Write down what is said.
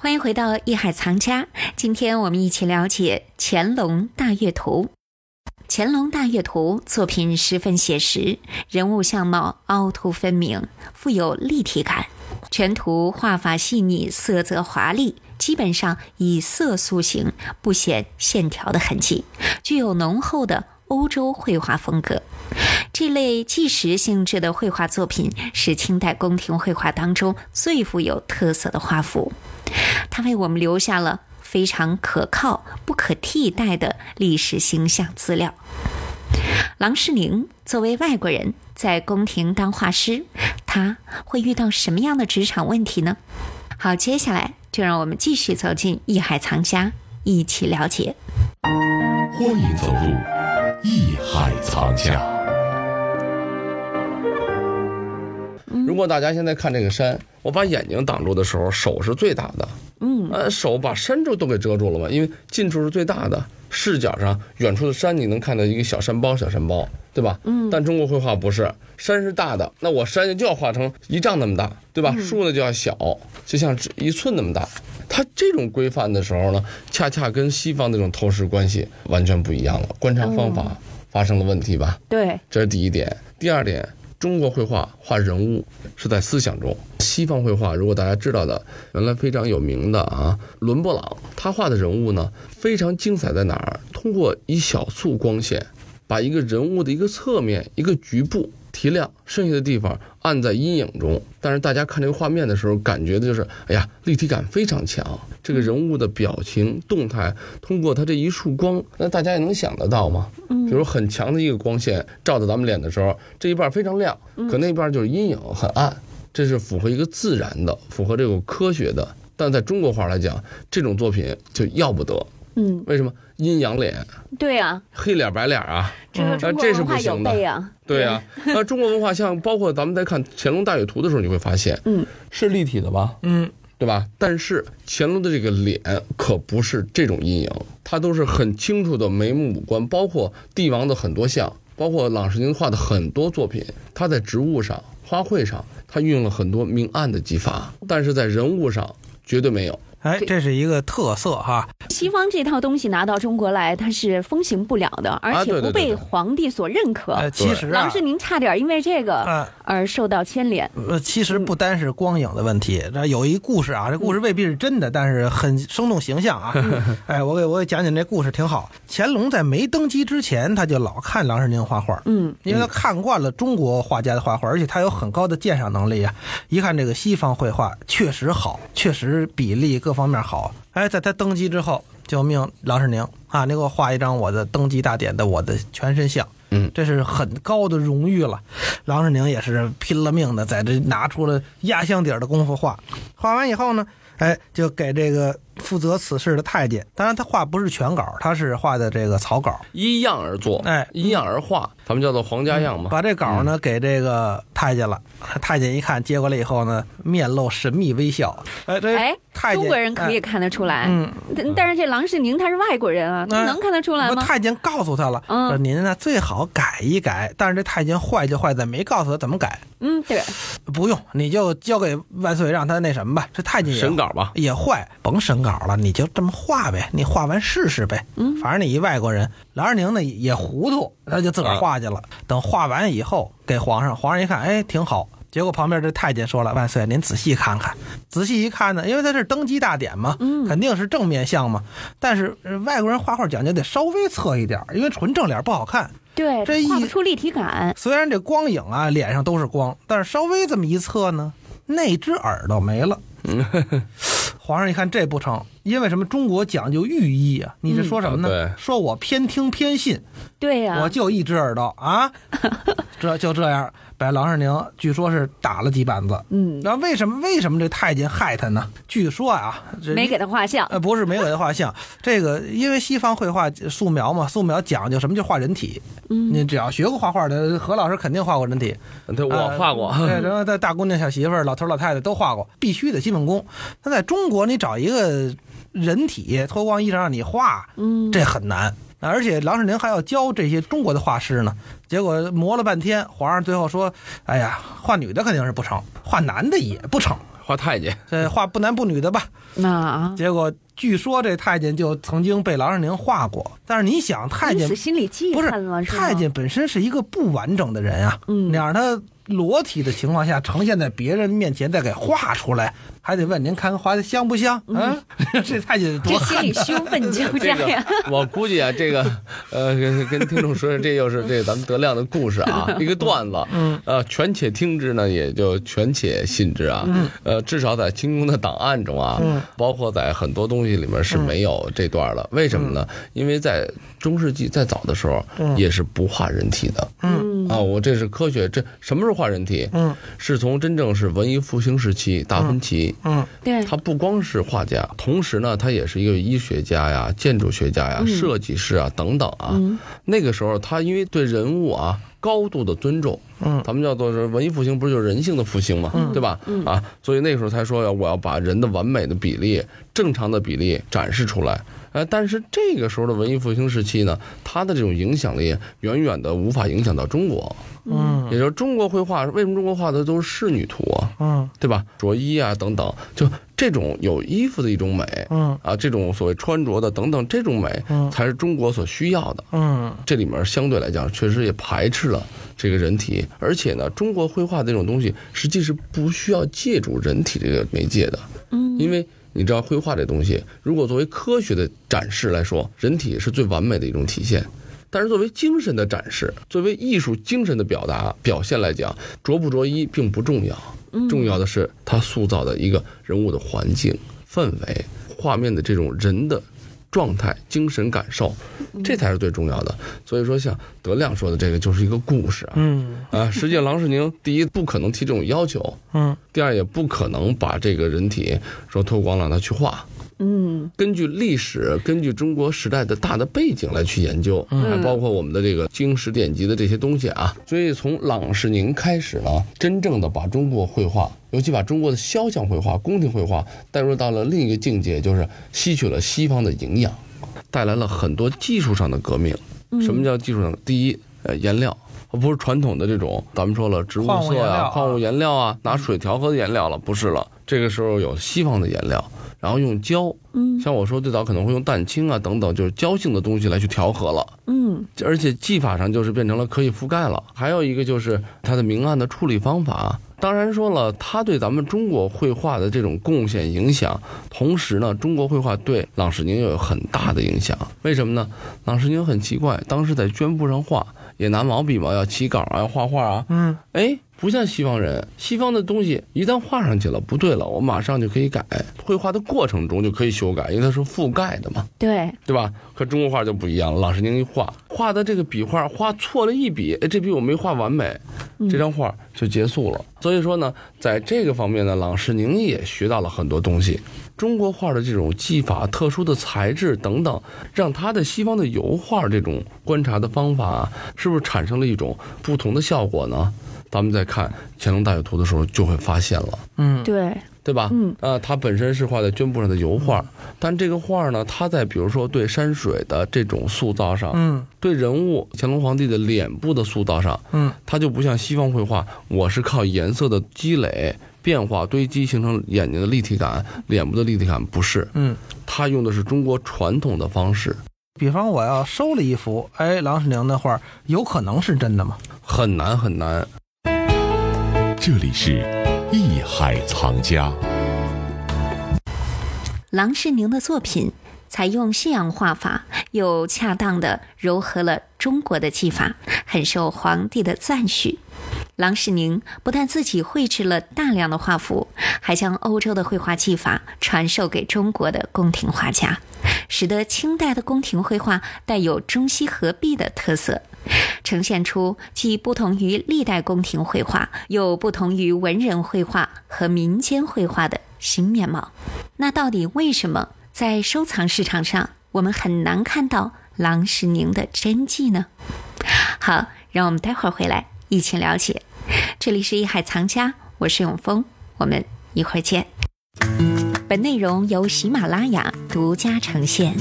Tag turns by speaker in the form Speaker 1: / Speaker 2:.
Speaker 1: 欢迎回到《艺海藏家》，今天我们一起了解《乾隆大阅图》。《乾隆大阅图》作品十分写实，人物相貌凹凸分明，富有立体感。全图画法细腻，色泽华丽，基本上以色塑形，不显线条的痕迹，具有浓厚的欧洲绘画风格。这类纪实性质的绘画作品是清代宫廷绘画当中最富有特色的画幅，它为我们留下了非常可靠、不可替代的历史形象资料。郎世宁作为外国人，在宫廷当画师，他会遇到什么样的职场问题呢？好，接下来就让我们继续走进艺海藏家，一起了解。
Speaker 2: 欢迎走入艺海藏家。
Speaker 3: 如果大家现在看这个山，我把眼睛挡住的时候，手是最大的。嗯，呃，手把山就都给遮住了嘛，因为近处是最大的，视角上远处的山你能看到一个小山包，小山包，对吧？嗯。但中国绘画不是，山是大的，那我山就要画成一丈那么大，对吧？树呢就要小，就像一寸那么大。它这种规范的时候呢，恰恰跟西方那种透视关系完全不一样了，观察方法发生了问题吧？
Speaker 1: 对，
Speaker 3: 这是第一点。第二点。中国绘画画人物是在思想中，西方绘画如果大家知道的，原来非常有名的啊，伦勃朗，他画的人物呢非常精彩在哪儿？通过一小束光线，把一个人物的一个侧面、一个局部提亮，剩下的地方暗在阴影中。但是大家看这个画面的时候，感觉的就是，哎呀，立体感非常强。这个人物的表情动态，通过他这一束光，那大家也能想得到吗？嗯，比如很强的一个光线照在咱们脸的时候，这一半非常亮，可那一半就是阴影很暗，这是符合一个自然的，符合这个科学的。但在中国画来讲，这种作品就要不得。
Speaker 1: 嗯，
Speaker 3: 为什么阴阳脸？
Speaker 1: 对呀，
Speaker 3: 黑脸白脸啊，
Speaker 1: 这个中国文化有背啊。
Speaker 3: 对呀，那中国文化像包括咱们在看《乾隆大阅图》的时候，你会发现，嗯，是立体的吧？嗯。对吧？但是乾隆的这个脸可不是这种阴影，他都是很清楚的眉目五官，包括帝王的很多像，包括郎世宁画的很多作品，他在植物上、花卉上，他运用了很多明暗的技法，但是在人物上绝对没有。
Speaker 4: 哎，这是一个特色哈。
Speaker 1: 西方这套东西拿到中国来，它是风行不了的，而且不被皇帝所认可。
Speaker 4: 呃，其实啊
Speaker 1: 郎世宁差点因为这个而受到牵连。
Speaker 4: 呃，其实不单是光影的问题，这有一故事啊，这故事未必是真的，但是很生动形象啊。哎，我给我给讲讲这故事挺好。乾隆在没登基之前，他就老看郎世宁画画，嗯，因为他看惯了中国画家的画画，而且他有很高的鉴赏能力啊。一看这个西方绘画确实好，确实比例各方面好。哎，在他登基之后。就命郎世宁啊，你给我画一张我的登基大典的我的全身像，嗯，这是很高的荣誉了。郎世宁也是拼了命的，在这拿出了压箱底儿的功夫画。画完以后呢，哎，就给这个。负责此事的太监，当然他画不是全稿，他是画的这个草稿，
Speaker 3: 依样而作，
Speaker 4: 哎，
Speaker 3: 依样而画，咱们叫做皇家样嘛。
Speaker 4: 把这稿呢给这个太监了，太监一看接过来以后呢，面露神秘微笑。
Speaker 1: 哎，这哎中国人可以看得出来，嗯，但是这郎世宁他是外国人啊，他能看得出来吗？
Speaker 4: 太监告诉他了，说您呢最好改一改，但是这太监坏就坏在没告诉他怎么改。
Speaker 1: 嗯，对，
Speaker 4: 不用，你就交给万岁让他那什么吧。这太监也
Speaker 3: 审稿吧，
Speaker 4: 也坏，甭审稿。稿了，你就这么画呗，你画完试试呗。嗯，反正你一外国人，郎世宁呢也糊涂，他就自个儿画去了。等画完以后给皇上，皇上一看，哎，挺好。结果旁边这太监说了：“万岁，您仔细看看。仔细一看呢，因为他是登基大典嘛，肯定是正面像嘛。但是外国人画画讲究得稍微侧一点，因为纯正脸不好看。
Speaker 1: 对，
Speaker 4: 这
Speaker 1: 画不出立体感。
Speaker 4: 虽然这光影啊，脸上都是光，但是稍微这么一侧呢，那只耳朵没了。”皇上一看这不成，因为什么？中国讲究寓意啊！你是说什么
Speaker 3: 呢？
Speaker 4: 说我偏听偏信。
Speaker 1: 对呀，
Speaker 4: 我就一只耳朵啊，这就这样。把郎世宁据说是打了几板子，嗯，那为什么为什么这太监害他呢？据说啊，
Speaker 1: 没给他画像，
Speaker 4: 呃，不是没给他画像，这个因为西方绘画素描嘛，素描讲究什么就画人体，嗯，你只要学过画画的，何老师肯定画过人体，
Speaker 3: 对，我画过，
Speaker 4: 对，然后在大姑娘、小媳妇儿、老头老太太都画过，必须的基本功。那在中国，你找一个人体脱光衣裳让你画，嗯，这很难。而且郎世宁还要教这些中国的画师呢，结果磨了半天，皇上最后说：“哎呀，画女的肯定是不成，画男的也不成。”
Speaker 3: 画太监，
Speaker 4: 这画不男不女的吧？
Speaker 1: 那
Speaker 4: 结果据说这太监就曾经被郎世宁画过，但是你想，太监
Speaker 1: 心里记
Speaker 4: 不是
Speaker 1: 恨了，
Speaker 4: 太监本身是一个不完整的人啊，
Speaker 1: 嗯
Speaker 4: 你让他裸体的情况下呈现在别人面前再给画出来，还得问您看看画的像不像？嗯，这太监
Speaker 1: 这心里羞愤就这
Speaker 3: 这
Speaker 1: 样呀。
Speaker 3: 个 我估计啊，这个呃，跟跟听众说，这又是这咱们德亮的故事啊，一个段子。嗯，呃，权且听之呢，也就权且信之啊。嗯，呃，至少在清宫的档案中啊，
Speaker 4: 嗯
Speaker 3: 包括在很多东西里面是没有这段了。为什么呢？因为在中世纪再早的时候，也是不画人体的。
Speaker 4: 嗯
Speaker 3: 啊，我这是科学，这什么时候画人体？
Speaker 4: 嗯
Speaker 3: 是从真正是文艺复兴时期，达芬奇。
Speaker 4: 嗯
Speaker 1: 对，
Speaker 3: 他不光是画家，同时呢，他也是一个医学家呀、建筑学家呀、设计师啊等等啊。那个时候，他因为对人物啊高度的尊重，
Speaker 4: 嗯
Speaker 3: 咱们叫做是文艺复兴，不是就是人性的复兴嘛，对吧？啊，所以那时候才说要我要把人的完美的比例、正常的比例展示出来。呃，但是这个时候的文艺复兴时期呢，它的这种影响力远远的无法影响到中国。
Speaker 4: 嗯
Speaker 3: 也就是中国绘画，为什么中国画的都是仕女图啊？
Speaker 4: 嗯
Speaker 3: 对吧？着衣啊等等，就这种有衣服的一种美
Speaker 4: 嗯
Speaker 3: 啊，这种所谓穿着的等等，这种美
Speaker 4: 嗯
Speaker 3: 才是中国所需要的。
Speaker 4: 嗯
Speaker 3: 这里面相对来讲，确实也排斥了这个人体，而且呢，中国绘画这种东西实际是不需要借助人体这个媒介的，
Speaker 1: 嗯，
Speaker 3: 因为你知道绘画这东西，如果作为科学的展示来说，人体是最完美的一种体现。但是作为精神的展示，作为艺术精神的表达表现来讲，着不着衣并不重要，重要的是他塑造的一个人物的环境、氛围、画面的这种人的状态、精神感受，这才是最重要的。所以说，像德亮说的这个就是一个故事啊，
Speaker 4: 嗯
Speaker 3: 啊，实际上郎世宁第一不可能提这种要求，
Speaker 4: 嗯
Speaker 3: 第二也不可能把这个人体说脱光了让他去画。
Speaker 1: 嗯
Speaker 3: 根据历史，根据中国时代的大的背景来去研究，还包括我们的这个经史典籍的这些东西啊。所以从郎世宁开始呢，真正的把中国绘画，尤其把中国的肖像绘画、宫廷绘画带入到了另一个境界，就是吸取了西方的营养，带来了很多技术上的革命。什么叫技术上的？第一，呃，颜料。不是传统的这种，咱们说了植物色呀、
Speaker 4: 啊
Speaker 3: 矿物颜料啊，拿水调和的颜料了，不是了。这个时候有西方的颜料，然后用胶，
Speaker 1: 嗯
Speaker 3: 像我说最早可能会用蛋清啊等等，就是胶性的东西来去调和了，
Speaker 1: 嗯
Speaker 3: 而且技法上就是变成了可以覆盖了。还有一个就是它的明暗的处理方法。当然说了，它对咱们中国绘画的这种贡献影响，同时呢，中国绘画对郎世宁又有很大的影响。为什么呢？郎世宁很奇怪，当时在绢布上画，也拿毛笔嘛，要起稿啊，要画画啊，
Speaker 4: 嗯
Speaker 3: 哎，不像西方人，西方的东西一旦画上去了，不对了，我马上就可以改。绘画的过程中就可以修改，因为它是覆盖的嘛，
Speaker 1: 对，
Speaker 3: 对吧？可中国画就不一样了，郎世宁一画，画的这个笔画画错了一笔，哎，这笔我没画完美，这张画就结束了。所以说呢，在这个方面呢，郎世宁也学到了很多东西。中国画的这种技法、特殊的材质等等，让他的西方的油画这种观察的方法啊，是不是产生了一种不同的效果呢？咱们在看《乾隆大阅图》的时候就会发现了。
Speaker 4: 嗯
Speaker 1: 对，
Speaker 3: 对吧？
Speaker 1: 嗯，
Speaker 3: 啊，它本身是画在绢布上的油画，但这个画呢，它在比如说对山水的这种塑造上，
Speaker 4: 嗯
Speaker 3: 对人物乾隆皇帝的脸部的塑造上，
Speaker 4: 嗯
Speaker 3: 它就不像西方绘画，我是靠颜色的积累、变化、堆积形成眼睛的立体感、脸部的立体感，不是，
Speaker 4: 嗯。
Speaker 3: 它用的是中国传统的方式，
Speaker 4: 比方我要收了一幅，哎，郎世宁的画，有可能是真的吗？
Speaker 3: 很难很难。
Speaker 2: 这里是艺海藏家。
Speaker 1: 郎世宁的作品采用西洋画法，又恰当的糅合了中国的技法，很受皇帝的赞许。郎世宁不但自己绘制了大量的画幅，还将欧洲的绘画技法传授给中国的宫廷画家，使得清代的宫廷绘画带有中西合璧的特色，呈现出既不同于历代宫廷绘画，又不同于文人绘画和民间绘画的新面貌。那到底为什么在收藏市场上我们很难看到郎世宁的真迹呢？好，让我们待会儿回来一起了解。这里是艺海藏家，我是永峰，我们一会儿见。本内容由喜马拉雅独家呈现。